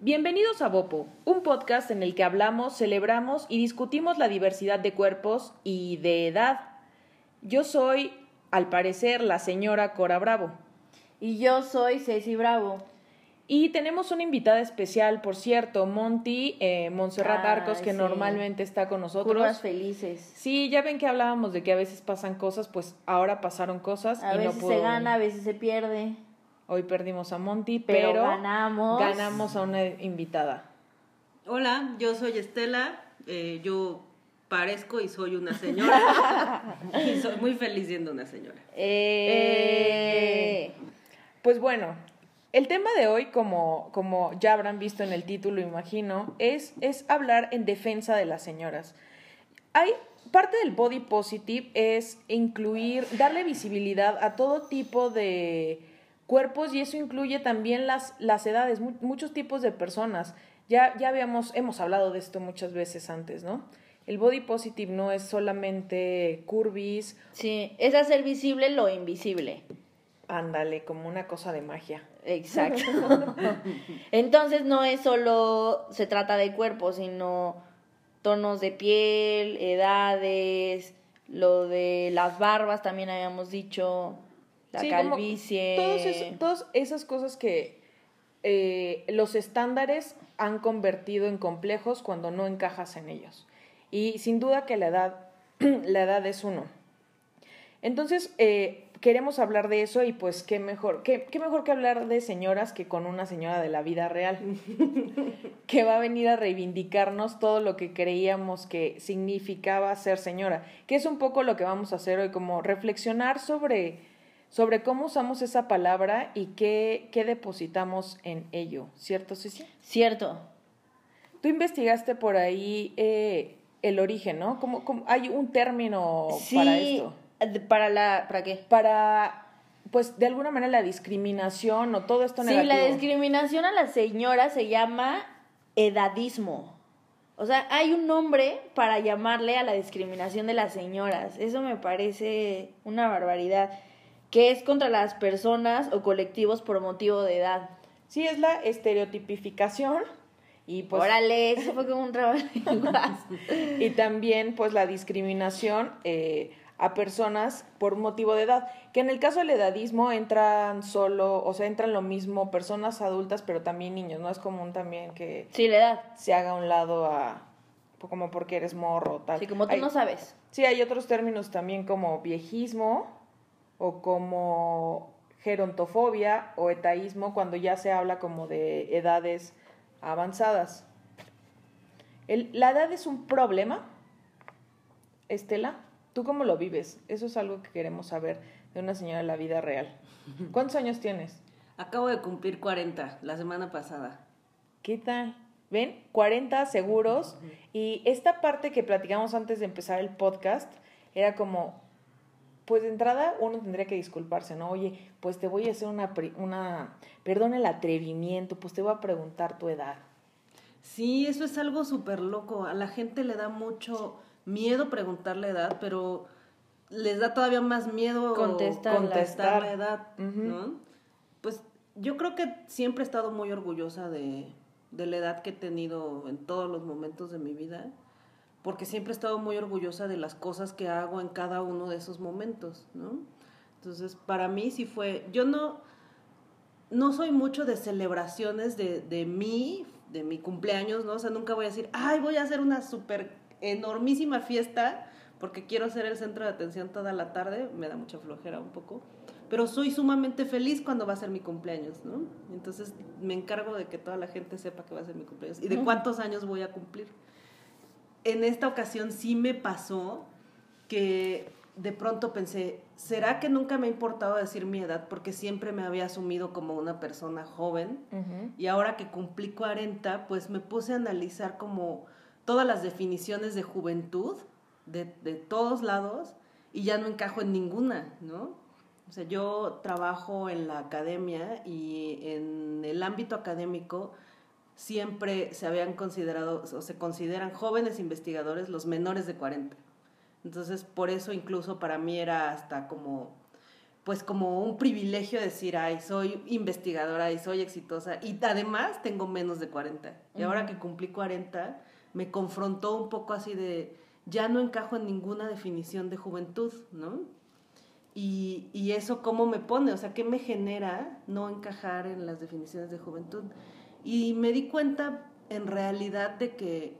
Bienvenidos a Bopo, un podcast en el que hablamos, celebramos y discutimos la diversidad de cuerpos y de edad. Yo soy, al parecer, la señora Cora Bravo. Y yo soy Ceci Bravo. Y tenemos una invitada especial, por cierto, Monty eh, Montserrat Arcos, que sí. normalmente está con nosotros. Curvas felices. Sí, ya ven que hablábamos de que a veces pasan cosas, pues ahora pasaron cosas A y veces no pudo se gana, a veces se pierde. Hoy perdimos a Monty, Pero pero, ganamos. ganamos a una invitada. Hola, yo soy Estela. eh, yo parezco y soy una señora. y soy muy feliz siendo una señora. Eh, Pues bueno, el tema de hoy, como, como ya habrán visto en el título, imagino, es, es hablar en defensa de las señoras. Hay parte del body positive es incluir, darle visibilidad a todo tipo de cuerpos y eso incluye también las, las edades, mu- muchos tipos de personas. Ya, ya habíamos, hemos hablado de esto muchas veces antes, ¿no? El body positive no es solamente curvis, sí, es hacer visible lo invisible. ándale, como una cosa de magia. Exacto. Entonces no es solo se trata de cuerpo, sino tonos de piel, edades, lo de las barbas también habíamos dicho, la Sí, calvicie. todos todas esas cosas que eh, los estándares han convertido en complejos cuando no encajas en ellos. Y sin duda que la edad, la edad es uno. Entonces, eh, queremos hablar de eso y pues qué mejor, qué, qué mejor que hablar de señoras que con una señora de la vida real, que va a venir a reivindicarnos todo lo que creíamos que significaba ser señora, que es un poco lo que vamos a hacer hoy, como reflexionar sobre, sobre cómo usamos esa palabra y qué, qué depositamos en ello, ¿cierto, Ceci? Cierto. Tú investigaste por ahí eh, el origen, ¿no? ¿Cómo, cómo- hay un término sí, para esto? de- Para la ¿para qué? Para, pues, de alguna manera la discriminación o todo esto Sí, la discriminación a las señoras se llama edadismo. O sea, hay un nombre para llamarle a la discriminación de las señoras. Eso me parece una barbaridad. Que es contra las personas o colectivos por motivo de edad. Sí, es la estereotipificación y pues Órale, eso fue como un trabajo y también pues la discriminación eh, a personas por motivo de edad, que en el caso del edadismo entran solo, o sea, entran lo mismo personas adultas, pero también niños, no es común también que Sí, la edad. se haga a un lado a como porque eres morro tal. Sí, como tú Hay- no sabes. Sí, hay otros términos también como viejismo o como gerontofobia o etaísmo cuando ya se habla como de edades avanzadas. El- ¿La edad es un problema? Estela, ¿tú cómo lo vives? Eso es algo que queremos saber de una señora de la vida real. ¿Cuántos años tienes? Acabo de cumplir 40 la semana pasada. ¿Qué tal? ¿Ven? 40 seguros. Y esta parte que platicamos antes de empezar el podcast era como, pues de entrada uno tendría que disculparse, ¿no? Oye, pues te voy a hacer una, pri- una, perdón el atrevimiento, pues te voy a preguntar tu edad. Sí, eso es algo súper loco. A la gente le da mucho miedo preguntar la edad, pero les da todavía más miedo contestar la edad. Pues yo creo que siempre he estado muy orgullosa de, de la edad que he tenido en todos los momentos de mi vida, porque siempre he estado muy orgullosa de las cosas que hago en cada uno de esos momentos, ¿no? Entonces, para mí sí fue, yo no, no soy mucho de celebraciones de, de mí, de mi cumpleaños, ¿no? O sea, nunca voy a decir, ay, voy a hacer una súper enormísima fiesta porque quiero ser el centro de atención toda la tarde, me da mucha flojera un poco, pero soy sumamente feliz cuando va a ser mi cumpleaños, ¿no? Entonces me encargo de que toda la gente sepa que va a ser mi cumpleaños y de cuántos años voy a cumplir. En esta ocasión sí me pasó que de pronto pensé, ¿será que nunca me ha importado decir mi edad? Porque siempre me había asumido como una persona joven. Y ahora que cumplí 40, pues me puse a analizar como todas las definiciones de juventud de, de todos lados y ya no encajo en ninguna, ¿no? O sea, yo trabajo en la academia y en el ámbito académico siempre se habían considerado o se consideran jóvenes investigadores los menores de 40. Entonces, por eso incluso para mí era hasta como pues como un privilegio decir, ay, soy investigadora y soy exitosa y además tengo menos de 40. Y ahora que cumplí 40, me confrontó un poco así de, ya no encajo en ninguna definición de juventud, ¿no? Y, y eso cómo me pone, o sea, ¿qué me genera no encajar en las definiciones de juventud? Y me di cuenta en realidad de que,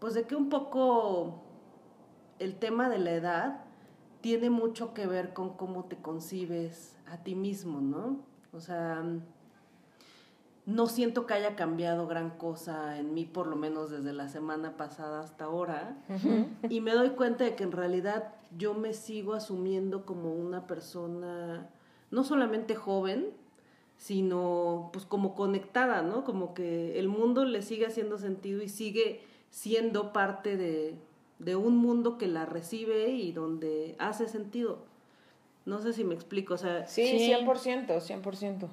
pues de que un poco el tema de la edad tiene mucho que ver con cómo te concibes a ti mismo, ¿no? O sea, no siento que haya cambiado gran cosa en mí, por lo menos desde la semana pasada hasta ahora. Y me doy cuenta de que en realidad yo me sigo asumiendo como una persona no solamente joven, sino pues como conectada, ¿no? Como que el mundo le sigue haciendo sentido y sigue siendo parte de, de un mundo que la recibe y donde hace sentido. No sé si me explico, o sea... Sí, 100%, 100%.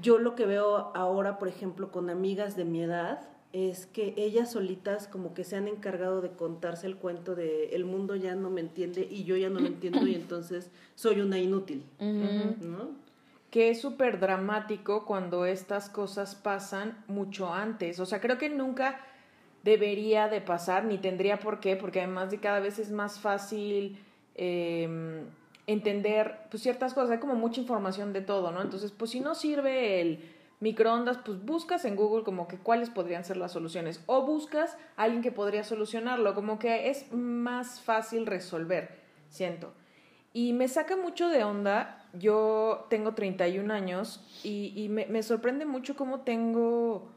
Yo lo que veo ahora, por ejemplo, con amigas de mi edad, es que ellas solitas como que se han encargado de contarse el cuento de el mundo ya no me entiende y yo ya no lo entiendo y entonces soy una inútil, ¿no? Que es súper dramático cuando estas cosas pasan mucho antes. O sea, creo que nunca debería de pasar, ni tendría por qué, porque además de cada vez es más fácil em, entender pues, ciertas cosas, hay como mucha información de todo, ¿no? Entonces, pues si no sirve el microondas, pues buscas en Google como que cuáles podrían ser las soluciones, o buscas a alguien que podría solucionarlo, como que es más fácil resolver, siento. Y me saca mucho de onda, yo tengo 31 años y, y me, me sorprende mucho cómo tengo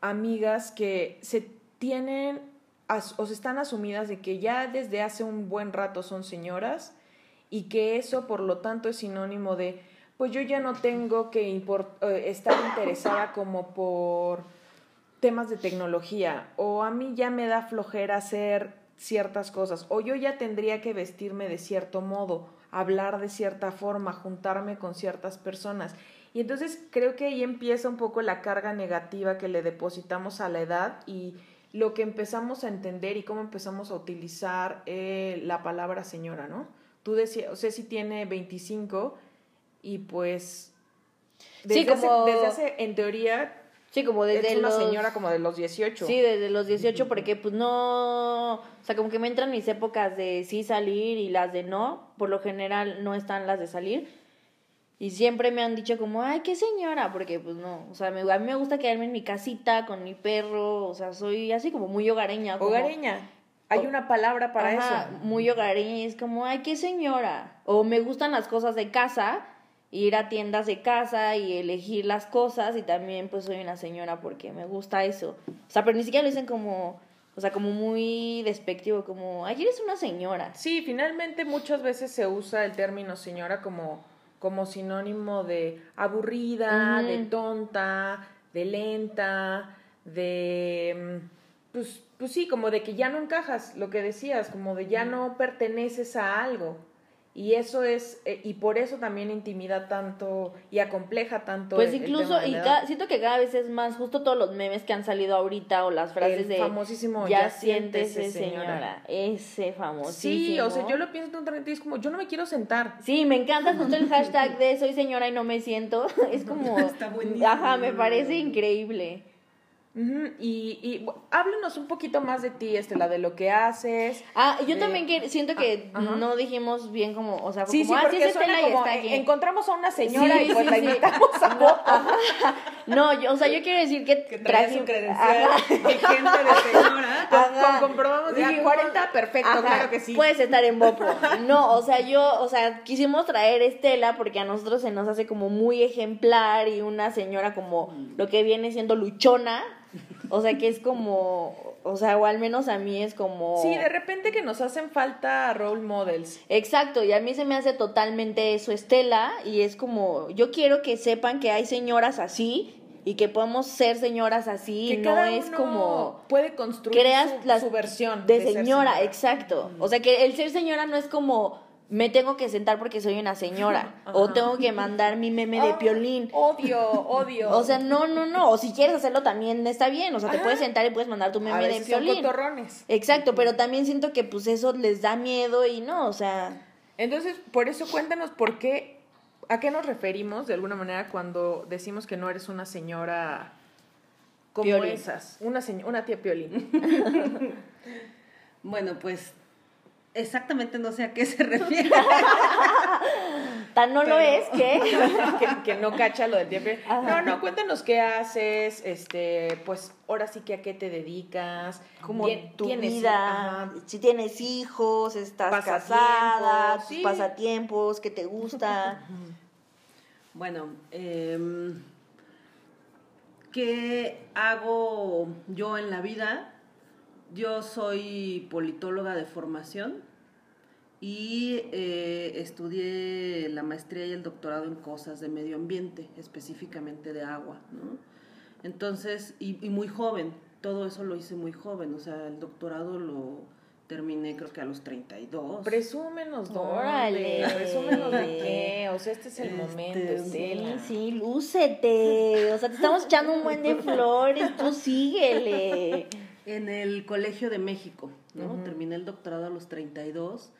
amigas que se tienen o se están asumidas de que ya desde hace un buen rato son señoras y que eso por lo tanto es sinónimo de pues yo ya no tengo que eh, estar interesada como por temas de tecnología o a mí ya me da flojera hacer ciertas cosas o yo ya tendría que vestirme de cierto modo, hablar de cierta forma, juntarme con ciertas personas y entonces creo que ahí empieza un poco la carga negativa que le depositamos a la edad y lo que empezamos a entender y cómo empezamos a utilizar eh, la palabra señora, ¿no? Tú decías, o sea, si tiene 25 y pues desde, sí, como... desde hace, en teoría, Sí, como desde es una señora como de los 18. Sí, desde los 18, porque pues no. O sea, como que me entran mis épocas de sí salir y las de no. Por lo general no están las de salir. Y siempre me han dicho como, ay, qué señora, porque pues no, o sea, me, a mí me gusta quedarme en mi casita con mi perro, o sea, soy así como muy hogareña. hogareña. Hay una palabra para eso. Muy hogareña, y es como, ay, qué señora. O me gustan las cosas de casa, ir a tiendas de casa y elegir las cosas, y también pues soy una señora porque me gusta eso. O sea, pero ni siquiera lo dicen como, o sea, como muy despectivo, como, ay, eres una señora. Sí, finalmente muchas veces se usa el término señora como como sinónimo de aburrida, de tonta, de lenta, de mm, pues, pues sí, como de que ya no encajas, lo que decías, como de ya no perteneces a algo. Y eso es, eh, y por eso también intimida tanto y acompleja tanto. Pues incluso, y siento que cada vez es más, justo todos los memes que han salido ahorita o las frases de. famosísimo, ya, siéntese, señora. Ese famosísimo. Sí, o sea, yo lo pienso en un y es como, yo no me quiero sentar. Sí, me encanta justo el hashtag de soy señora y no me siento. Es como. Está buenísimo. Ajá, me parece increíble Y, y háblanos un poquito más de ti, Estela, de lo que haces. Ah, yo también que, siento que ah, no dijimos bien como, o sea, sí, como, sí, ah, porque suena como, encontramos a una señora y pues la invitamos a No, yo, o sea, yo quiero decir que, que traes su credencial de gente de señora. Con, comprobamos de 40, perfecto, claro que sí. Puedes estar en Bopo. No, o sea, yo, o sea, quisimos traer Estela porque a nosotros se nos hace como muy ejemplar y una señora como lo que viene siendo luchona o sea, que es como, o sea, o al menos a mí es como... Sí, de repente que nos hacen falta role models. Exacto, y a mí se me hace totalmente eso, Estela, y es como, yo quiero que sepan que hay señoras así y que podemos ser señoras así, que no es como... Puede construir creas su, versión. De, señora, exacto. O sea, que el ser señora no es como me tengo que sentar porque soy una señora o tengo que mandar mi meme de piolín. Odio, odio. O sea, no, no, no, o si quieres hacerlo también está bien, o sea, te puedes sentar y puedes mandar tu meme de piolín. Son Exacto, pero también siento que pues eso les da miedo y no, o sea, Entonces, por eso cuéntanos por qué, a qué nos referimos de alguna manera cuando decimos que no eres una señora como Piolín. esas, una, una tía Piolín. Bueno, pues exactamente no sé a qué se refiere. Tan no lo es que... que, que no cacha lo del. Ajá. No, no, cuéntanos qué haces, este, pues ahora sí que a qué te dedicas, Tien- tu tienes- vida, ajá. si tienes hijos, estás Pasatiempos, casada, tus sí. pasatiempos, qué te gusta. Bueno, em, ¿qué hago yo en la vida? Yo soy politóloga de formación y eh, estudié la maestría y el doctorado en cosas de medio ambiente, específicamente de agua, ¿no? Entonces, y, y muy joven, todo eso lo hice muy joven, o sea, el doctorado lo terminé creo que a los 32. Presúmenos Órale. presúmenos de qué, o sea, este es el Este, momento, Sí, Estela. sí, lúcete. O sea, te estamos echando un buen de flores, tú síguele. En el Colegio de México, ¿no? Terminé el doctorado a los 32,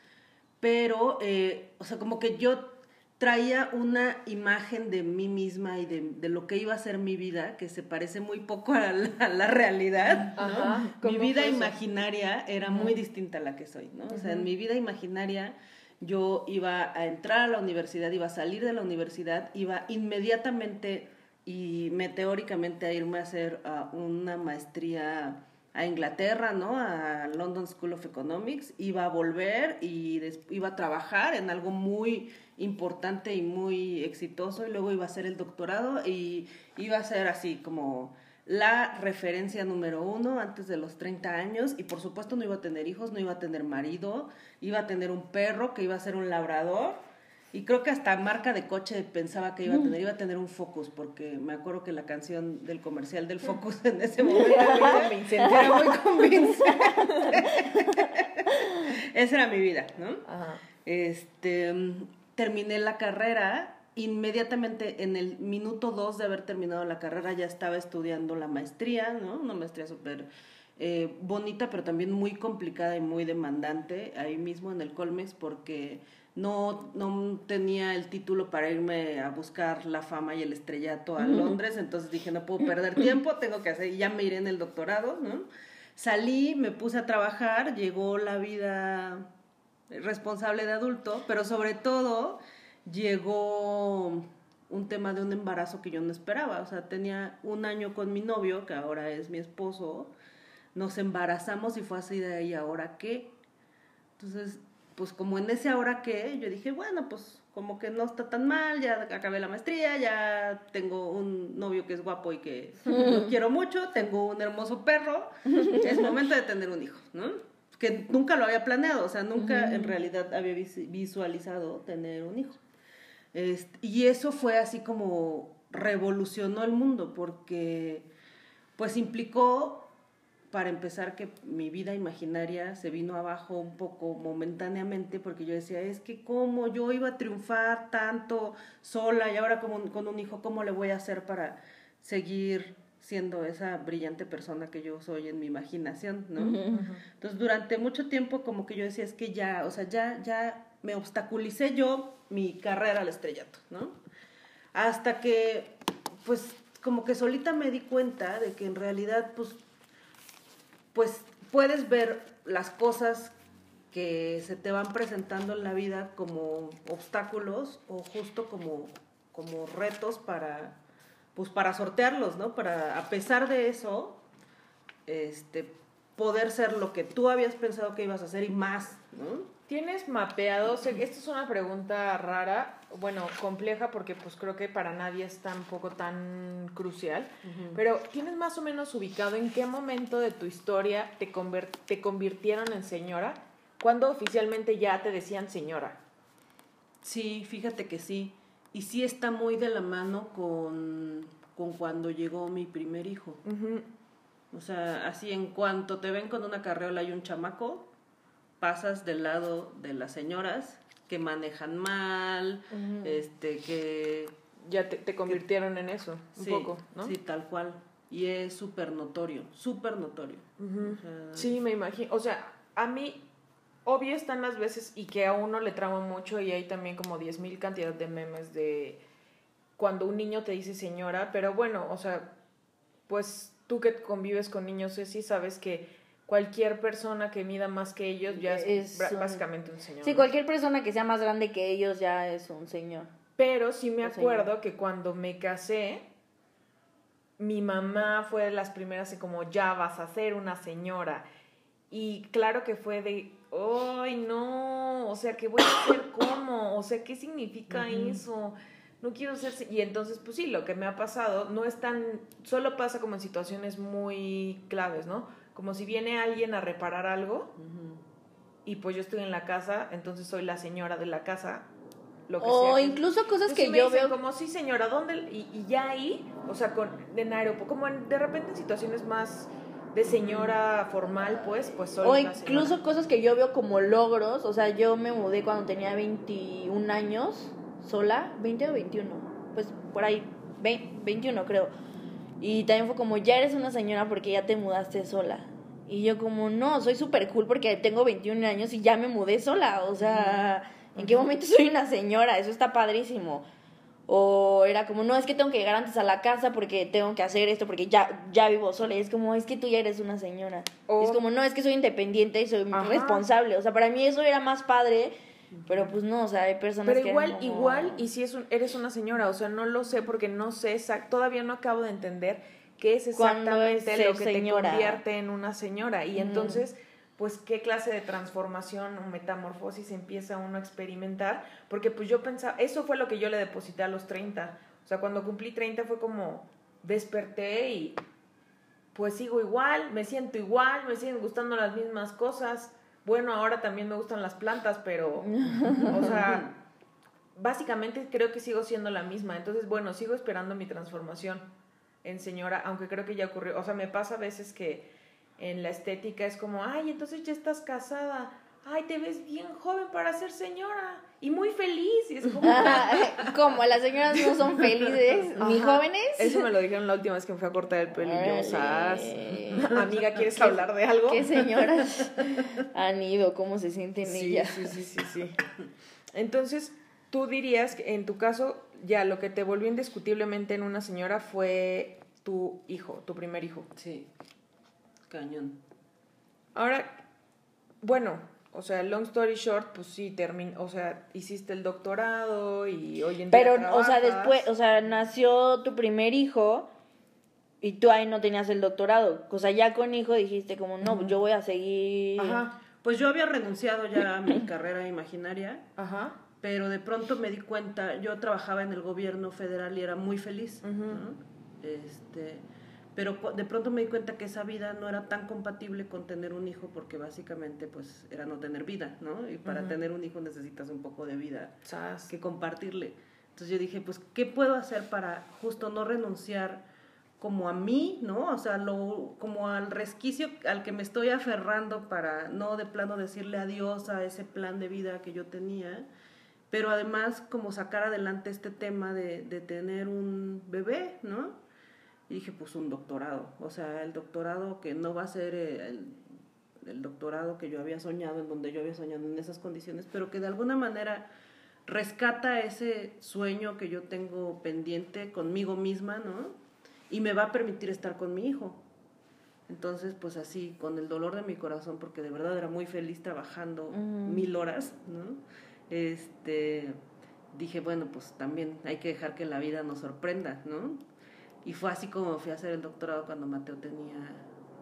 pero, eh, o sea, como que yo traía una imagen de mí misma y de, de lo que iba a ser mi vida, que se parece muy poco a la, a la realidad, Mi ¿cómo vida imaginaria era muy distinta a la que soy, ¿no? O sea, en mi vida imaginaria yo iba a entrar a la universidad, iba a salir de la universidad, iba inmediatamente y meteóricamente a irme a hacer ah, una maestría a Inglaterra, ¿no? A London School of Economics, iba a volver y iba a trabajar en algo muy importante y muy exitoso y luego iba a hacer el doctorado y iba a ser así como la referencia número uno antes de los 30 años y por supuesto no iba a tener hijos, no iba a tener marido, iba a tener un perro que iba a ser un labrador y creo que hasta marca de coche pensaba que iba a tener, iba a tener un Focus porque me acuerdo que la canción del comercial del Focus en ese momento Era muy convincente. Esa era mi vida, ¿no? Ajá. Este, mm, terminé la carrera, inmediatamente en el minuto dos de haber terminado la carrera ya estaba estudiando la maestría, ¿no? Una maestría súper eh, bonita, pero también muy complicada y muy demandante, ahí mismo en el Colmex, porque no, no tenía el título para irme a buscar la fama y el estrellato a Londres, entonces dije, no puedo perder tiempo, tengo que hacer, ya me iré en el doctorado, ¿no? Salí, me puse a trabajar, llegó la vida responsable de adulto, pero sobre todo llegó un tema de un embarazo que yo no esperaba. O sea, tenía un año con mi novio, que ahora es mi esposo, nos embarazamos y fue así de ahí, ¿ahora qué? Entonces, pues como en ese ahora qué, yo dije, bueno, pues como que no está tan mal, ya acabé la maestría, ya tengo un novio que es guapo y que lo quiero mucho, tengo un hermoso perro, es momento de tener un hijo, ¿no? Que nunca lo había planeado, o sea, nunca en realidad había vis- visualizado tener un hijo. Este, y eso fue así como revolucionó el mundo porque pues implicó para empezar que mi vida imaginaria se vino abajo un poco momentáneamente porque yo decía, es que cómo yo iba a triunfar tanto sola y ahora como, con un hijo, ¿cómo le voy a hacer para seguir siendo esa brillante persona que yo soy en mi imaginación, ¿no? Entonces, durante mucho tiempo como que yo decía, es que ya, o sea, ya, ya me obstaculicé yo mi carrera al estrellato, ¿no? Hasta que, pues, como que solita me di cuenta de que en realidad, pues, pues puedes ver las cosas que se te van presentando en la vida como obstáculos o justo como, como retos para, pues para sortearlos, ¿no? Para, a pesar de eso, este, poder ser lo que tú habías pensado que ibas a hacer y más, ¿no? ¿Tienes mapeado? Sé que esta es una pregunta rara, bueno, compleja porque pues creo que para nadie es tampoco tan crucial, pero ¿tienes más o menos ubicado en qué momento de tu historia te, te convirtieron en señora? ¿Cuándo oficialmente ya te decían señora? Sí, fíjate que sí. Y sí está muy de la mano con, con cuando llegó mi primer hijo. O sea, así en cuanto te ven con una carreola y un chamaco, pasas del lado de las señoras que manejan mal, este, que... Ya te, te convirtieron en eso, un sí, poco, ¿no? Sí, tal cual. Y es súper notorio, súper notorio. Ujú. O sea, Sí, me imagino. O sea, a mí obvio están las veces y que a uno le trama mucho y hay también como 10.000 cantidad de memes de cuando un niño te dice señora, pero bueno, o sea, pues tú que convives con niños, sí sabes que cualquier persona que mida más que ellos ya es, básicamente un señor. Sí, cualquier persona que sea más grande que ellos ya es un señor. Pero sí me acuerdo que cuando me casé, mi mamá fue de las primeras y como, ya vas a ser una señora. Y claro que fue de, ay, no, o sea, ¿qué voy a hacer cómo? O sea, ¿qué significa eso? No quiero ser... Y entonces, pues sí, lo que me ha pasado no es tan... Solo pasa como en situaciones muy claves, ¿no? Como si viene alguien a reparar algo y pues yo estoy en la casa, entonces soy la señora de la casa o incluso cosas que yo veo como sí señora dónde y, ya ahí o sea con en aeropuerto como de repente en situaciones más de señora formal pues pues soy o incluso cosas que yo veo como logros o sea yo me mudé cuando tenía 21 años sola 20 o 21 pues por ahí 21 creo y también fue como ya eres una señora porque ya te mudaste sola y yo como no soy súper cool porque tengo 21 años y ya me mudé sola o sea ¿En qué momento soy una señora? Eso está padrísimo. O era como, no, es que tengo que llegar antes a la casa porque tengo que hacer esto, porque ya, ya vivo sola. Y es como, es que tú ya eres una señora. es como, no, es que soy independiente y soy responsable. O sea, para mí eso era más padre. Pero pues no, o sea, hay personas pero igual, igual, y si es un, eres una señora, o sea, no lo sé porque no sé todavía no acabo de entender qué es exactamente lo que te convierte en una señora. Y entonces pues qué clase de transformación o metamorfosis empieza uno a experimentar, porque pues yo pensaba, eso fue lo que yo le deposité a los 30, o sea, cuando cumplí 30 fue como desperté y pues sigo igual, me siento igual, me siguen gustando las mismas cosas, bueno, ahora también me gustan las plantas, pero, o sea, básicamente creo que sigo siendo la misma, entonces, bueno, sigo esperando mi transformación en señora, aunque creo que ya ocurrió, o sea, me pasa a veces que en la estética es como, ay, entonces ya estás casada, ay, te ves bien joven para ser señora y muy feliz. Y es como, como las señoras no son felices ni jóvenes. Eso me lo dijeron la última vez que me fui a cortar el pelo y yo, amiga, ¿quieres hablar de algo? ¿Qué señoras han ido? ¿Cómo se sienten sí, ellas? Sí, sí, sí, sí. Entonces, tú dirías que en tu caso, ya lo que te volvió indiscutiblemente en una señora fue tu hijo, tu primer hijo. Sí. Cañón. Ahora, bueno, o sea, long story short, pues sí, terminó, o sea, hiciste el doctorado y hoy en día Pero, o sea, después, o sea, nació tu primer hijo y tú ahí no tenías el doctorado. O sea, ya con hijo dijiste como, no, yo voy a seguir... Ajá. Pues yo había renunciado ya a mi carrera imaginaria. Ajá. Pero de pronto me di cuenta, yo trabajaba en el gobierno federal y era muy feliz. Este pero de pronto me di cuenta que esa vida no era tan compatible con tener un hijo porque básicamente pues era no tener vida, ¿no? Y para tener un hijo necesitas un poco de vida que compartirle. Entonces yo dije, pues, ¿qué puedo hacer para justo no renunciar como a mí, ¿no? O sea, lo, como al resquicio al que me estoy aferrando para no de plano decirle adiós a ese plan de vida que yo tenía, pero además como sacar adelante este tema de, de tener un bebé, ¿no? Y dije, pues un doctorado. O sea, el doctorado que no va a ser el, el, doctorado que yo había soñado, en donde yo había soñado en esas condiciones, pero que de alguna manera rescata ese sueño que yo tengo pendiente conmigo misma, ¿no? Y me va a permitir estar con mi hijo. Entonces, pues así, con el dolor de mi corazón, porque de verdad era muy feliz trabajando mil horas, ¿no? Este, dije, bueno, pues también hay que dejar que la vida nos sorprenda, ¿no? Y fue así como fui a hacer el doctorado cuando Mateo tenía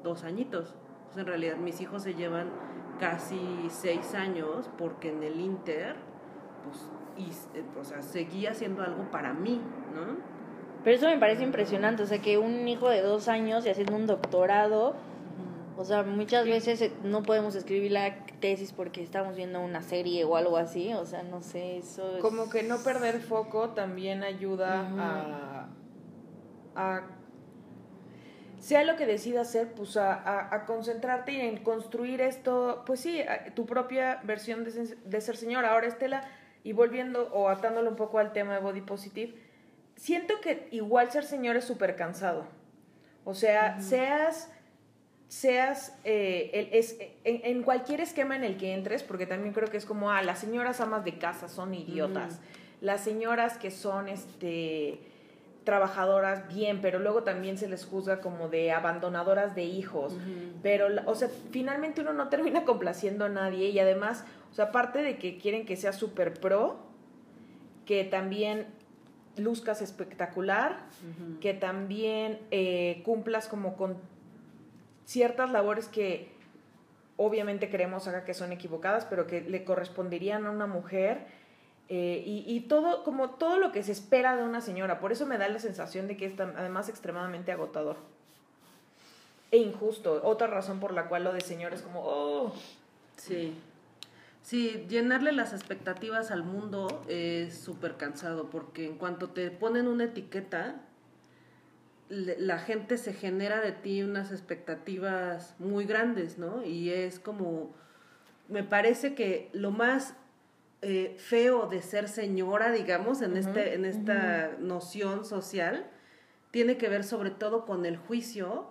dos añitos. Pues en realidad mis hijos se llevan casi seis años porque en el Inter, pues, y, eh, o sea, seguía haciendo algo para mí, ¿no? Pero eso me parece impresionante, o sea, que un hijo de dos años y haciendo un doctorado, o sea, muchas veces eh, no podemos escribir la tesis porque estamos viendo una serie o algo así, o sea, no sé, eso es... Como que no perder foco también ayuda a a sea lo que decidas hacer, pues a, concentrarte en construir esto, pues sí, tu propia versión de, ser señora. Ahora, Estela, y volviendo o atándolo un poco al tema de body positive, siento que igual ser señor es súper cansado. O sea, seas seas, eh, el- es, en, en cualquier esquema en el que entres, porque también creo que es como, ah, las señoras amas de casa son idiotas, las señoras que son, este, trabajadoras, bien, pero luego también se les juzga como de abandonadoras de hijos, pero, o sea, finalmente uno no termina complaciendo a nadie y además, o sea, aparte de que quieren que seas súper pro, que también luzcas espectacular, que también eh, cumplas como con ciertas labores que obviamente creemos acá que son equivocadas, pero que le corresponderían a una mujer. Eh, y, y todo, como todo lo que se espera de una señora. Por eso me da la sensación de que es además extremadamente agotador. E injusto. Otra razón por la cual lo de señor es como, oh, Sí. Sí, llenarle las expectativas al mundo es súper cansado porque en cuanto te ponen una etiqueta, la gente se genera de ti unas expectativas muy grandes, ¿no? Y es como, me parece que lo más eh, feo de ser señora, digamos, en, este, en esta noción social, tiene que ver sobre todo con el juicio,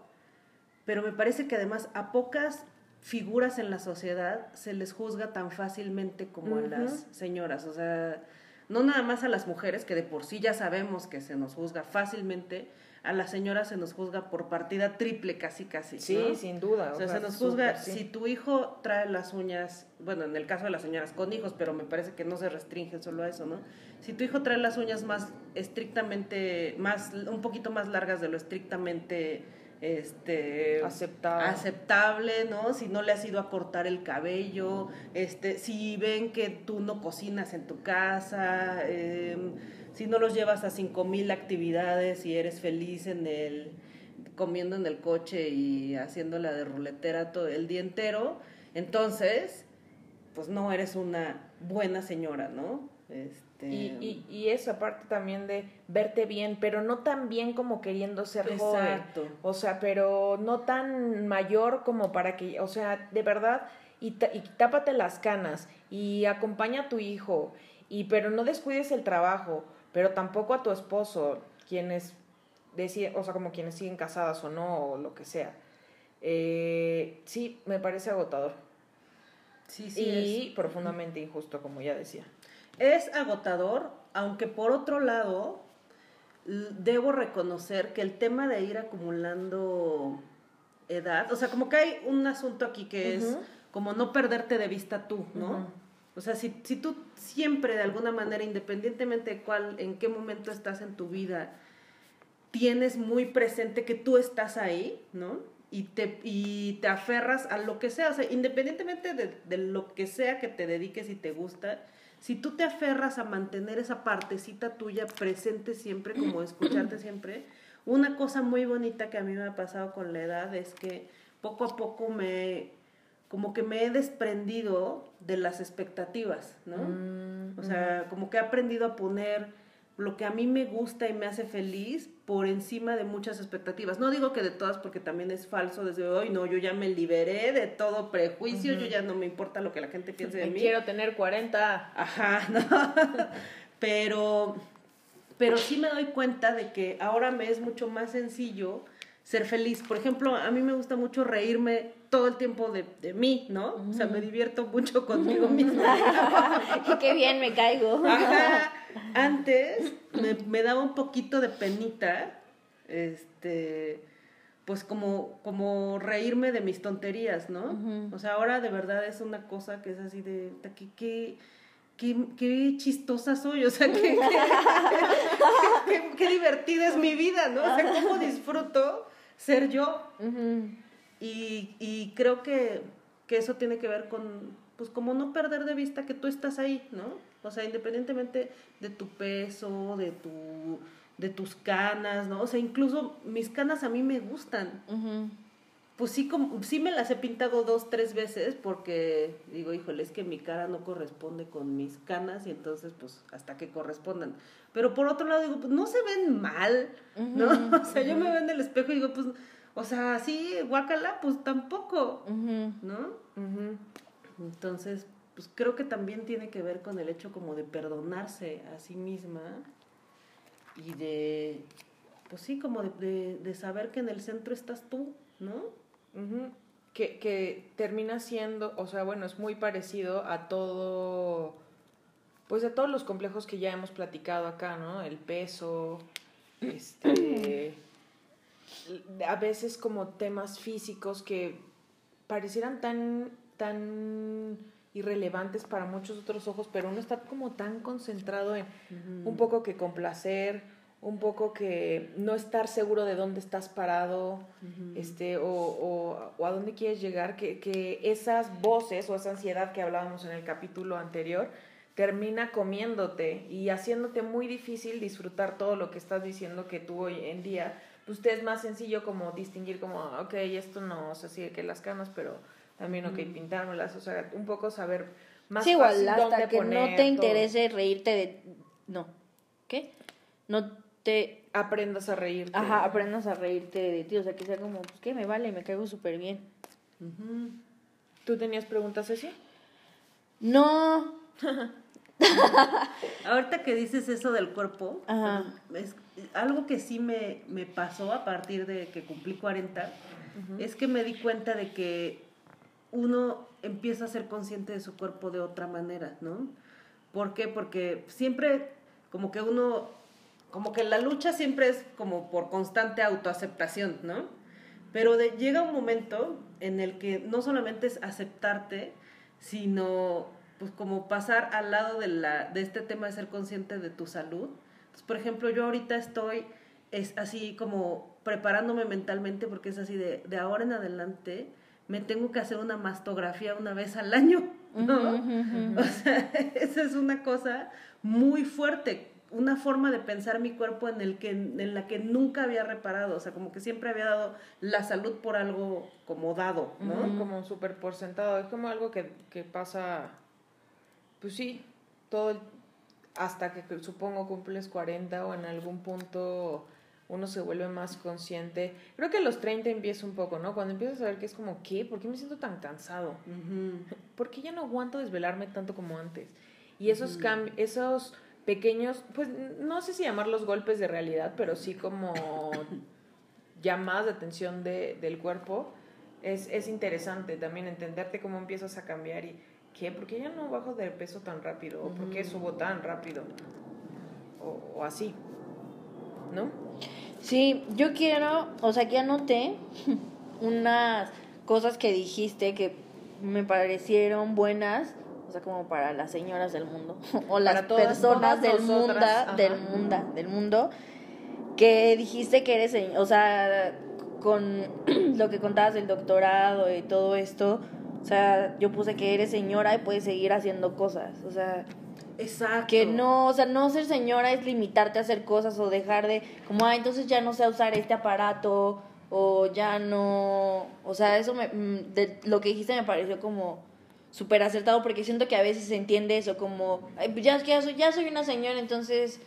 pero me parece que además a pocas figuras en la sociedad se les juzga tan fácilmente como a las señoras, o sea, no nada más a las mujeres, que de por sí ya sabemos que se nos juzga fácilmente, a las señoras se nos juzga por partida triple casi casi. sí, ¿no? sin duda. O sea, se nos juzga sí. si tu hijo trae las uñas, bueno, en el caso de las señoras con hijos, pero me parece que no se restringe solo a eso, ¿no? Si tu hijo trae las uñas más estrictamente, más, un poquito más largas de lo estrictamente este Aceptable. aceptable, ¿no? Si no le has ido a cortar el cabello, este, si ven que tú no cocinas en tu casa, em, si no los llevas a cinco mil actividades y eres feliz en el comiendo en el coche y haciéndola de ruletera todo el día entero, entonces, pues no eres una buena señora, ¿no? Este, Y, y, y esa parte también de verte bien, pero no tan bien como queriendo ser joven. Exacto. O sea, pero no tan mayor como para que, o sea, de verdad, y, y tápate las canas, y acompaña a tu hijo, y pero no descuides el trabajo, pero tampoco a tu esposo, quienes deciden, o sea, como quienes siguen casadas o no, o lo que sea. Eh, sí, me parece agotador. sí, sí y es. profundamente injusto, como ya decía. Es agotador, aunque por otro lado, debo reconocer que el tema de ir acumulando edad, o sea, como que hay un asunto aquí que es como no perderte de vista tú, ¿no? O sea, si, si tú siempre de alguna manera, independientemente de cuál, en qué momento estás en tu vida, tienes muy presente que tú estás ahí, ¿no? Y te, y te aferras a lo que sea, o sea, independientemente de, de lo que sea que te dediques y te gusta, si tú te aferras a mantener esa partecita tuya presente siempre, como escucharte siempre, una cosa muy bonita que a mí me ha pasado con la edad es que poco a poco me, como que me he desprendido de las expectativas, ¿no? Mm, O sea, como que he aprendido a poner lo que a mí me gusta y me hace feliz por encima de muchas expectativas. No digo que de todas porque también es falso desde hoy, no, yo ya me liberé de todo prejuicio, yo ya no me importa lo que la gente piense de Me mí. quiero tener 40. Ajá, ¿no? pero, pero sí me doy cuenta de que ahora me es mucho más sencillo ser feliz. Por ejemplo, a mí me gusta mucho reírme todo el tiempo de, de mí, ¿no? O sea, me divierto mucho conmigo misma. Qué bien me caigo. Ajá. Antes me, me daba un poquito de penita, este, pues como, como reírme de mis tonterías, ¿no? O sea, ahora de verdad es una cosa que es así de, que, qué, qué chistosa soy, o sea, qué, qué, qué- qué divertida es mi vida, ¿no? O sea, cómo disfruto ser yo. Ujú. Y, y creo que, que eso tiene que ver con, pues como no perder de vista que tú estás ahí, ¿no? O sea, independientemente de tu peso, de tu de tus canas, ¿no? O sea, incluso mis canas a mí me gustan. Pues sí, como, sí me las he pintado dos, tres veces porque digo, híjole, es que mi cara no corresponde con mis canas y entonces pues hasta que correspondan. Pero por otro lado digo, pues no se ven mal, ¿no? O sea, yo me veo en el espejo y digo, pues, o sea, sí, guácala, pues tampoco. ¿no? Entonces, pues creo que también tiene que ver con el hecho como de perdonarse a sí misma y de, pues sí, como de, de, de saber que en el centro estás tú, ¿no? Que, que termina siendo, o sea, bueno, es muy parecido a todo, pues a todos los complejos que ya hemos platicado acá, ¿no? El peso, este, a veces como temas físicos que parecieran tan, tan irrelevantes para muchos otros ojos, pero uno está como tan concentrado en un poco que complacer, un poco que no estar seguro de dónde estás parado, este, o, o- o a dónde quieres llegar, que, que esas voces o esa ansiedad que hablábamos en el capítulo anterior termina comiéndote y haciéndote muy difícil disfrutar todo lo que estás diciendo que tú hoy en día, pues te es más sencillo como distinguir como, ok, esto no, o sea, sí que las canas, pero también, ok, pintármelas, o sea, un poco saber más sí, igual, fácil hasta dónde que no te todo. interese reírte de... No. ¿Qué? No te... aprendas a reírte. Ajá, aprendas a reírte de ti. O sea, que sea como, pues, ¿qué? Me vale, me caigo súper bien. ¿Tú tenías preguntas así? No. Ahorita que dices eso del cuerpo, es algo que sí me, me pasó a partir de que cumplí 40, es que me di cuenta de que uno empieza a ser consciente de su cuerpo de otra manera, ¿no? ¿Por qué? Porque siempre como que uno, como que la lucha siempre es como por constante autoaceptación, ¿no? Pero de- llega un momento en el que no solamente es aceptarte, sino pues como pasar al lado de, la, de este tema de ser consciente de tu salud. Entonces, por ejemplo, yo ahorita estoy es así como preparándome mentalmente porque es así de, de ahora en adelante me tengo que hacer una mastografía una vez al año, ¿no? Ujú, ujú, ujú. O sea, esa es una cosa muy fuerte, una forma de pensar mi cuerpo en, el que, en la que nunca había reparado, o sea, como que siempre había dado la salud por algo como dado, ¿no? Como súper por sentado. Es como algo que, que pasa, pues sí, todo el- hasta que supongo cumples 40 o en algún punto uno se vuelve más consciente. Creo que a los 30 empieza un poco, ¿no? Cuando empiezas a ver que es como, ¿qué? ¿Por qué me siento tan cansado? Ujú. ¿Por qué ya no aguanto desvelarme tanto como antes? Y esos cambios, esos pequeños, pues no sé si llamarlos golpes de realidad, pero sí como llamadas de atención de, del cuerpo, es, es interesante también entenderte cómo empiezas a cambiar y qué, ¿por qué ya no bajo de peso tan rápido? ¿O por qué subo tan rápido? O, o así, ¿no? Sí, yo quiero, o sea, que anoté unas cosas que dijiste que me parecieron buenas, o sea, como para las señoras del mundo o las todas- personas todas del mundo, del mundo, del mundo, que dijiste que eres, o sea, con lo que contabas del doctorado y todo esto, o sea, yo puse que eres señora y puedes seguir haciendo cosas, o sea, Exacto. que no, o sea, no ser señora es limitarte a hacer cosas o dejar de, como, ah, entonces ya no sé usar este aparato o ya no, o sea, eso me, mm, de lo que dijiste me pareció como súper acertado porque siento que a veces se entiende eso como, "Ay, pues ya, ya, soy, ya soy una señora, entonces,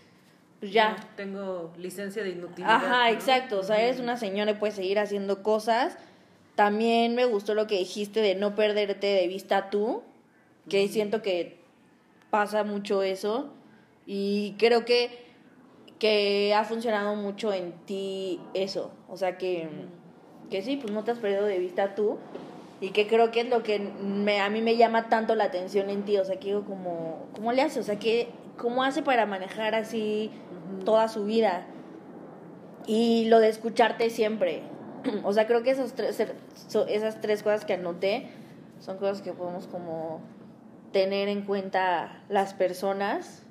pues ya. Tengo licencia de inutilidad. Ajá, ¿no? exacto, o sea, eres una señora y puedes seguir haciendo cosas. También me gustó lo que dijiste de no perderte de vista tú, que siento que pasa mucho eso. Y creo que que ha funcionado mucho en ti eso, o sea que que sí, pues no te has perdido de vista tú. Y que creo que es lo que me, a mí me llama tanto la atención en ti, o sea, que digo como cómo le hace, o sea, que cómo hace para manejar así toda su vida y lo de escucharte siempre. O sea, creo que esos tres, esas tres cosas que anoté son cosas que podemos como tener en cuenta las personas.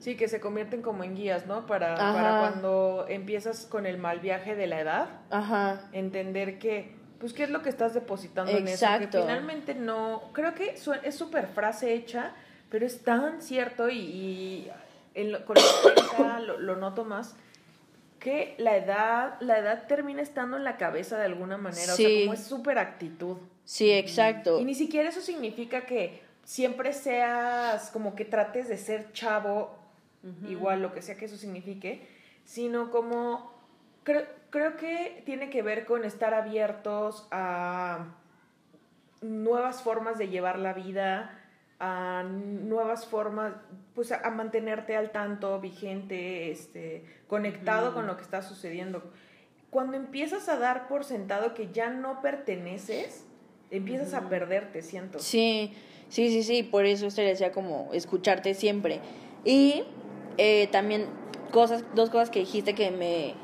Sí, que se convierten como en guías, ¿no? Para, para cuando empiezas con el mal viaje de la edad, Ajá. entender que, pues, ¿qué es lo que estás depositando en eso? Exacto. Que finalmente no, creo que es súper frase hecha, pero es tan cierto y, y en lo- con lo que ahorita lo, lo noto más, que la edad, la edad termina estando en la cabeza de alguna manera, o sea, como es súper actitud. Sí, exacto. Y ni siquiera eso significa que siempre seas como que trates de ser chavo, igual lo que sea que eso signifique, sino como creo, creo que tiene que ver con estar abiertos a nuevas formas de llevar la vida, a nuevas formas, pues a, a mantenerte al tanto, vigente, este, conectado con lo que está sucediendo. cuando empiezas a dar por sentado que ya no perteneces, empiezas a perderte, siento. Sí, sí, sí, sí, por eso esto decía como escucharte siempre. Y eh, también cosas, dos cosas que dijiste que me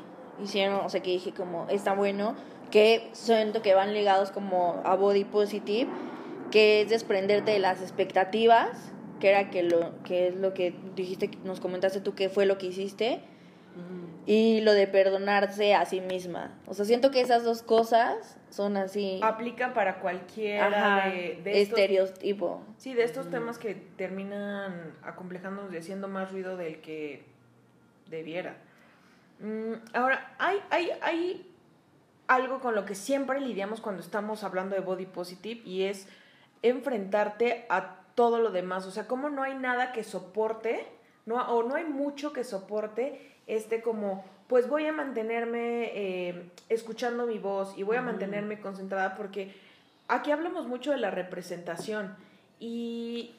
hicieron, o sea, que dije como, está bueno, que siento que van ligados como a body positive, que es desprenderte de las expectativas, que era que lo que es lo que dijiste, nos comentaste tú que fue lo que hiciste, y lo de perdonarse a sí misma. O sea, siento que esas dos cosas son así. Aplican para cualquiera Ajá, de, de estos, estereotipo. sí, de estos temas que terminan acomplejándonos y haciendo más ruido del que debiera. Mm, ahora, hay, hay, hay algo con lo que siempre lidiamos cuando estamos hablando de body positive y es enfrentarte a todo lo demás. O sea, como no hay nada que soporte, no, o no hay mucho que soporte este como, pues voy a mantenerme eh, escuchando mi voz y voy a mantenerme concentrada porque aquí hablamos mucho de la representación y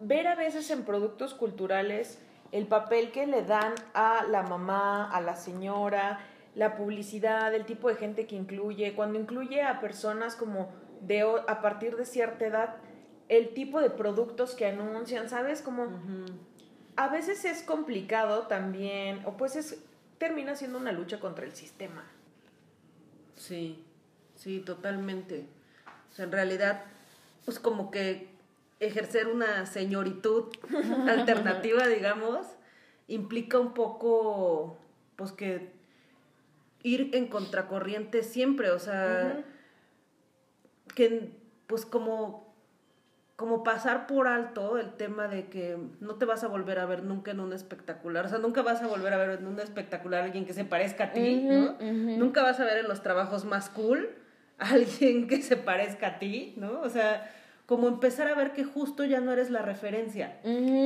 ver a veces en productos culturales el papel que le dan a la mamá, a la señora, la publicidad, el tipo de gente que incluye, cuando incluye a personas como de a partir de cierta edad, el tipo de productos que anuncian, ¿sabes? Como a veces es complicado también, o pues es termina siendo una lucha contra el sistema. Sí, sí, totalmente. O sea, en realidad, pues como que ejercer una señoritud alternativa, digamos, implica un poco, pues que ir en contracorriente siempre, o sea, que pues como como pasar por alto el tema de que no te vas a volver a ver nunca en un espectacular, o sea, nunca vas a volver a ver en un espectacular a alguien que se parezca a ti, ¿no? Nunca vas a ver en los trabajos más cool a alguien que se parezca a ti, ¿no? O sea, como empezar a ver que justo ya no eres la referencia.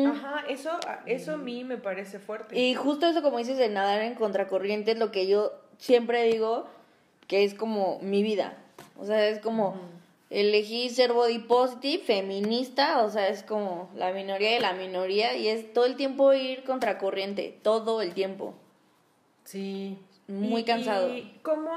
Ajá, eso, eso a mí me parece fuerte. Y justo eso, como dices, de nadar en contracorriente, es lo que yo siempre digo que es como mi vida. O sea, es como elegí ser body positive, feminista, o sea, es como la minoría de la minoría y es todo el tiempo ir contracorriente, todo el tiempo. Sí. Muy Y- cansado. Y cómo,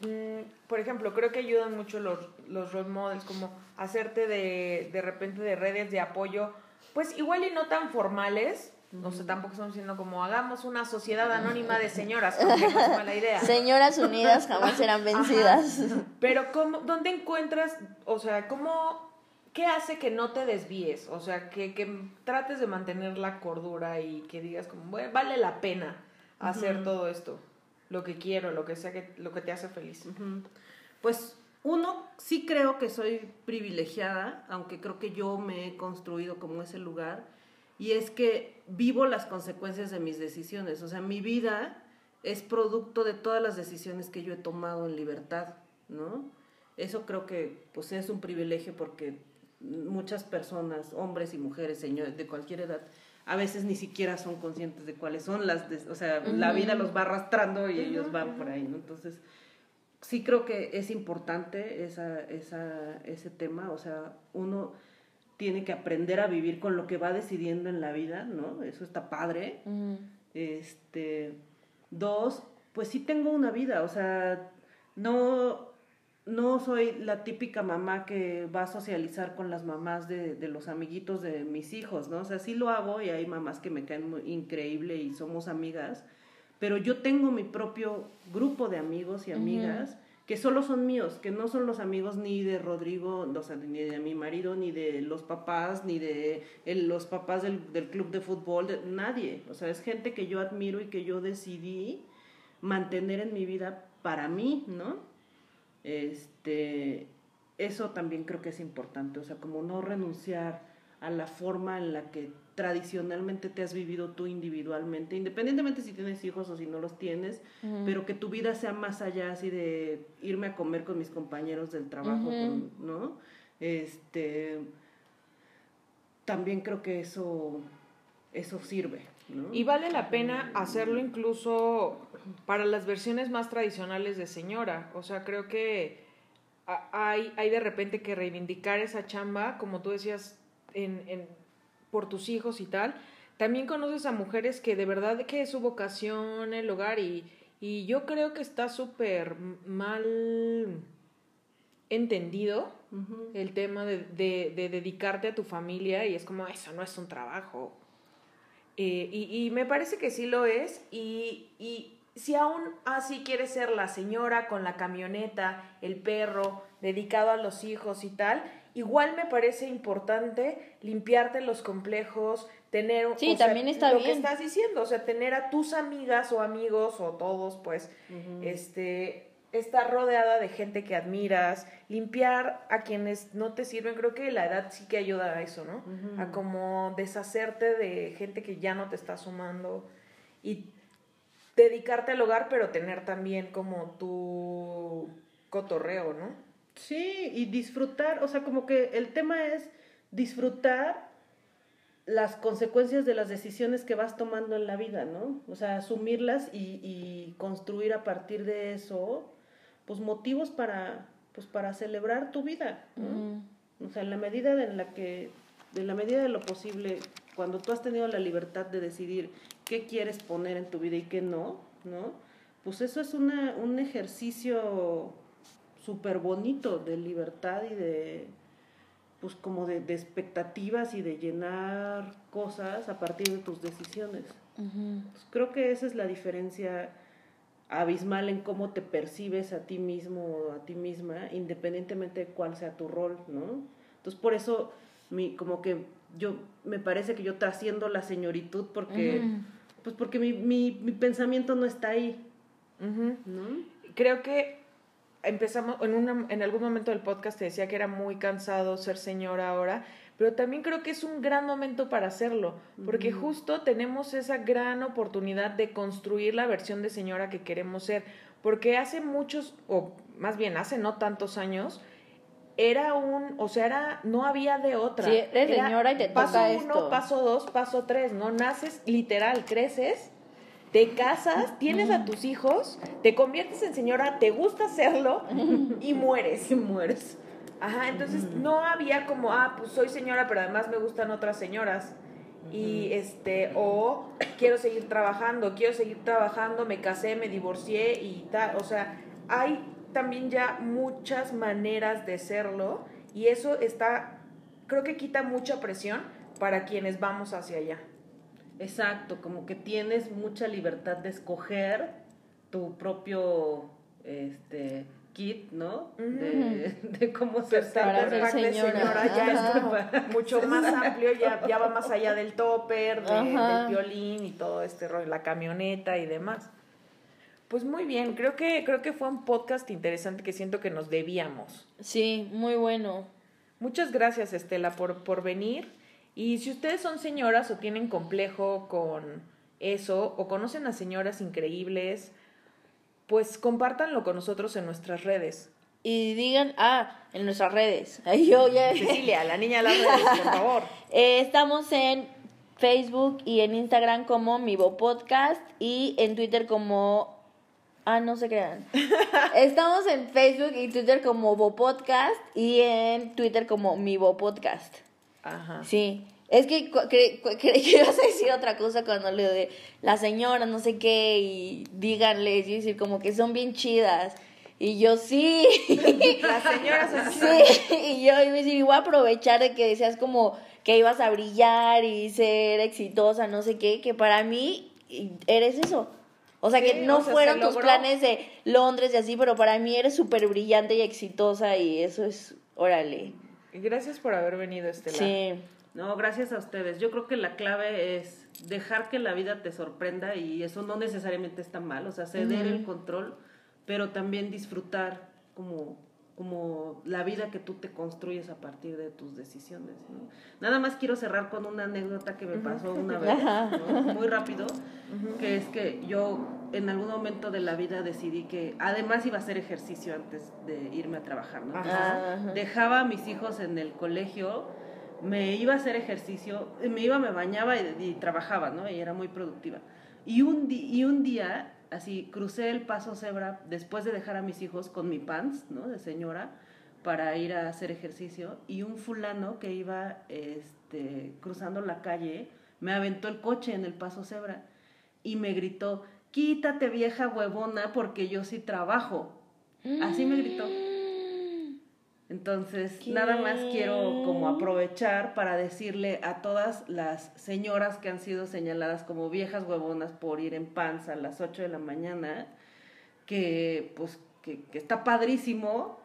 mm, por ejemplo, creo que ayudan mucho los, los role models, como hacerte de, de repente de redes de apoyo, pues igual y no tan formales, no sé, tampoco estamos diciendo como hagamos una sociedad anónima de señoras, como que no es mala idea. Señoras unidas jamás serán vencidas. Pero ¿cómo, ¿dónde encuentras, o sea, cómo, qué hace que no te desvíes? O sea, que, que trates de mantener la cordura y que digas como, "Bueno, vale la pena hacer todo esto, lo que quiero, lo que sea, que, lo que te hace feliz. Pues uno, sí creo que soy privilegiada, aunque creo que yo me he construido como ese lugar, y es que vivo las consecuencias de mis decisiones. O sea, mi vida es producto de todas las decisiones que yo he tomado en libertad, ¿no? Eso creo que pues es un privilegio porque muchas personas, hombres y mujeres, señores de cualquier edad, a veces ni siquiera son conscientes de cuáles son las, de- o sea, la vida los va arrastrando y ellos van por ahí, ¿no? Entonces, sí creo que es importante esa, esa, ese tema, o sea, uno tiene que aprender a vivir con lo que va decidiendo en la vida, ¿no? Eso está padre. Este, dos, pues sí tengo una vida, o sea, no, no soy la típica mamá que va a socializar con las mamás de, de los amiguitos de mis hijos, ¿no? O sea, sí lo hago y hay mamás que me caen muy increíble y somos amigas, pero yo tengo mi propio grupo de amigos y amigas que solo son míos, que no son los amigos ni de Rodrigo, o sea, ni de mi marido, ni de los papás, ni de los papás del, del club de fútbol, de, nadie. O sea, es gente que yo admiro y que yo decidí mantener en mi vida para mí, ¿no? Este, eso también creo que es importante, o sea, como no renunciar a la forma en la que tradicionalmente te has vivido tú individualmente, independientemente si tienes hijos o si no los tienes, pero que tu vida sea más allá así de irme a comer con mis compañeros del trabajo, con- ¿no? Este, también creo que eso, eso sirve, ¿no? Y vale la pena hacerlo incluso para las versiones más tradicionales de señora. O sea, creo que hay, hay de repente que reivindicar esa chamba, como tú decías, en, en- por tus hijos y tal. También conoces a mujeres que de verdad que es su vocación el hogar y, Y yo creo que está súper mal entendido el tema de, de, dedicarte a tu familia y es como, eso no es un trabajo. Eh, y, y, me parece que sí lo es y, y si aún así quieres ser la señora con la camioneta, el perro, dedicado a los hijos y tal, igual me parece importante limpiarte los complejos, tener sí, también está lo que estás diciendo, o sea, tener a tus amigas o amigos o todos, pues, este, estar rodeada de gente que admiras, limpiar a quienes no te sirven, creo que la edad sí que ayuda a eso, ¿no? A como deshacerte de gente que ya no te está sumando y dedicarte al hogar, pero tener también como tu cotorreo, ¿no? Sí, y disfrutar, o sea, como que el tema es disfrutar las consecuencias de las decisiones que vas tomando en la vida, ¿no? O sea, asumirlas y, y construir a partir de eso pues motivos para pues para celebrar tu vida o sea en la medida en la que en la medida de lo posible cuando tú has tenido la libertad de decidir qué quieres poner en tu vida y qué no no pues eso es una, un ejercicio súper bonito de libertad y de pues como de, expectativas y de llenar cosas a partir de tus decisiones pues creo que esa es la diferencia abismal en cómo te percibes a ti mismo o a ti misma, independientemente de cuál sea tu rol, ¿no? Entonces, por eso, mi, como que yo, me parece que yo trasciendo la señoritud porque, pues porque mi, mi, mi, pensamiento no está ahí, ¿no? Creo que empezamos, en, una, en algún momento del podcast te decía que era muy cansado ser señora ahora, pero también creo que es un gran momento para hacerlo, porque justo tenemos esa gran oportunidad de construir la versión de señora que queremos ser, porque hace muchos, o más bien hace no tantos años, era un, o sea, era, no había de otra. Sí, eres señora y te paso toca uno, paso dos, paso tres, ¿no? Naces literal, creces, te casas, tienes a tus hijos, te conviertes en señora, te gusta hacerlo y mueres. Y mueres. Ajá, entonces no había como, ah, pues soy señora, pero además me gustan otras señoras. Y este, o quiero seguir trabajando, quiero seguir trabajando, me casé, me divorcié y tal. O sea, hay también ya muchas maneras de serlo y eso está, creo que quita mucha presión para quienes vamos hacia allá. Exacto, como que tienes mucha libertad de escoger tu propio, este, kit, ¿no? de, cómo ser, para ser señora. ya es mucho más amplio, ya, ya va más allá del topper, del violín y todo este rollo, la camioneta y demás. Pues muy bien, creo que, creo que fue un podcast interesante que siento que nos debíamos. Sí, muy bueno. Muchas gracias, Estela, por, por venir. Y si ustedes son señoras o tienen complejo con eso, o conocen a señoras increíbles, pues compártanlo con nosotros en nuestras redes. Y digan, ah, en nuestras redes. Yo ya... Cecilia, la niña de las redes, por favor. Eh, estamos en Facebook y en Instagram como Mivo Podcast y en Twitter como... Ah, no se crean. Estamos en Facebook y Twitter como Bo Podcast y en Twitter como Mivo Podcast. Ajá. Sí. Es que creí que ibas a decir otra cosa cuando le de la señora, no sé qué, y díganle, y decir como que son bien chidas. Y yo sí. Las señoras. Sí, y yo iba a decir, voy a aprovechar de que decías como que ibas a brillar y ser exitosa, no sé qué, que para mí eres eso. O sea, que no fueron tus planes de Londres y así, pero para mí eres súper brillante y exitosa y eso es, órale. Gracias por haber venido, Estela. Sí. No, gracias a ustedes. Yo creo que la clave es dejar que la vida te sorprenda y eso no necesariamente está mal, o sea, ceder el control, pero también disfrutar como, como la vida que tú te construyes a partir de tus decisiones. Nada más quiero cerrar con una anécdota que me pasó una vez, muy rápido, que es que yo en algún momento de la vida decidí que además iba a hacer ejercicio antes de irme a trabajar. ¿no? dejaba a mis hijos en el colegio me iba a hacer ejercicio, me iba, me bañaba y, trabajaba, ¿no? Y era muy productiva. Y un, y un día, así, crucé el paso cebra después de dejar a mis hijos con mi pants, ¿no? De señora, para ir a hacer ejercicio. Y un fulano que iba este, cruzando la calle me aventó el coche en el paso cebra y me gritó, quítate vieja huevona porque yo sí trabajo. Así me gritó. Entonces, nada más quiero como aprovechar para decirle a todas las señoras que han sido señaladas como viejas huevonas por ir en panza a las 8 de la mañana, que pues que, que está padrísimo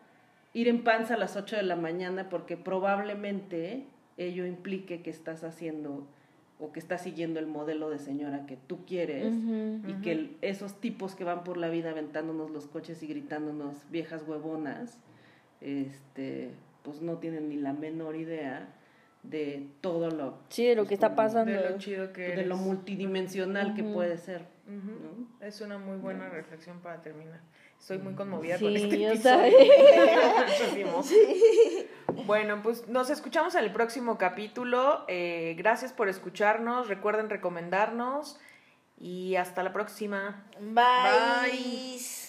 ir en panza a las 8 de la mañana porque probablemente ello implique que estás haciendo o que estás siguiendo el modelo de señora que tú quieres y que esos tipos que van por la vida aventándonos los coches y gritándonos viejas huevonas, este, pues no tienen ni la menor idea de todo lo Sí, de lo pues, que está pasando. De lo chido que de lo multidimensional que puede ser. Es una muy buena reflexión para terminar. Estoy muy conmovida Sí, con este yo episodio. Muchísimo. Bueno, pues nos escuchamos en el próximo capítulo. Eh, gracias por escucharnos. Recuerden recomendarnos. Y hasta la próxima. Bye. Bye.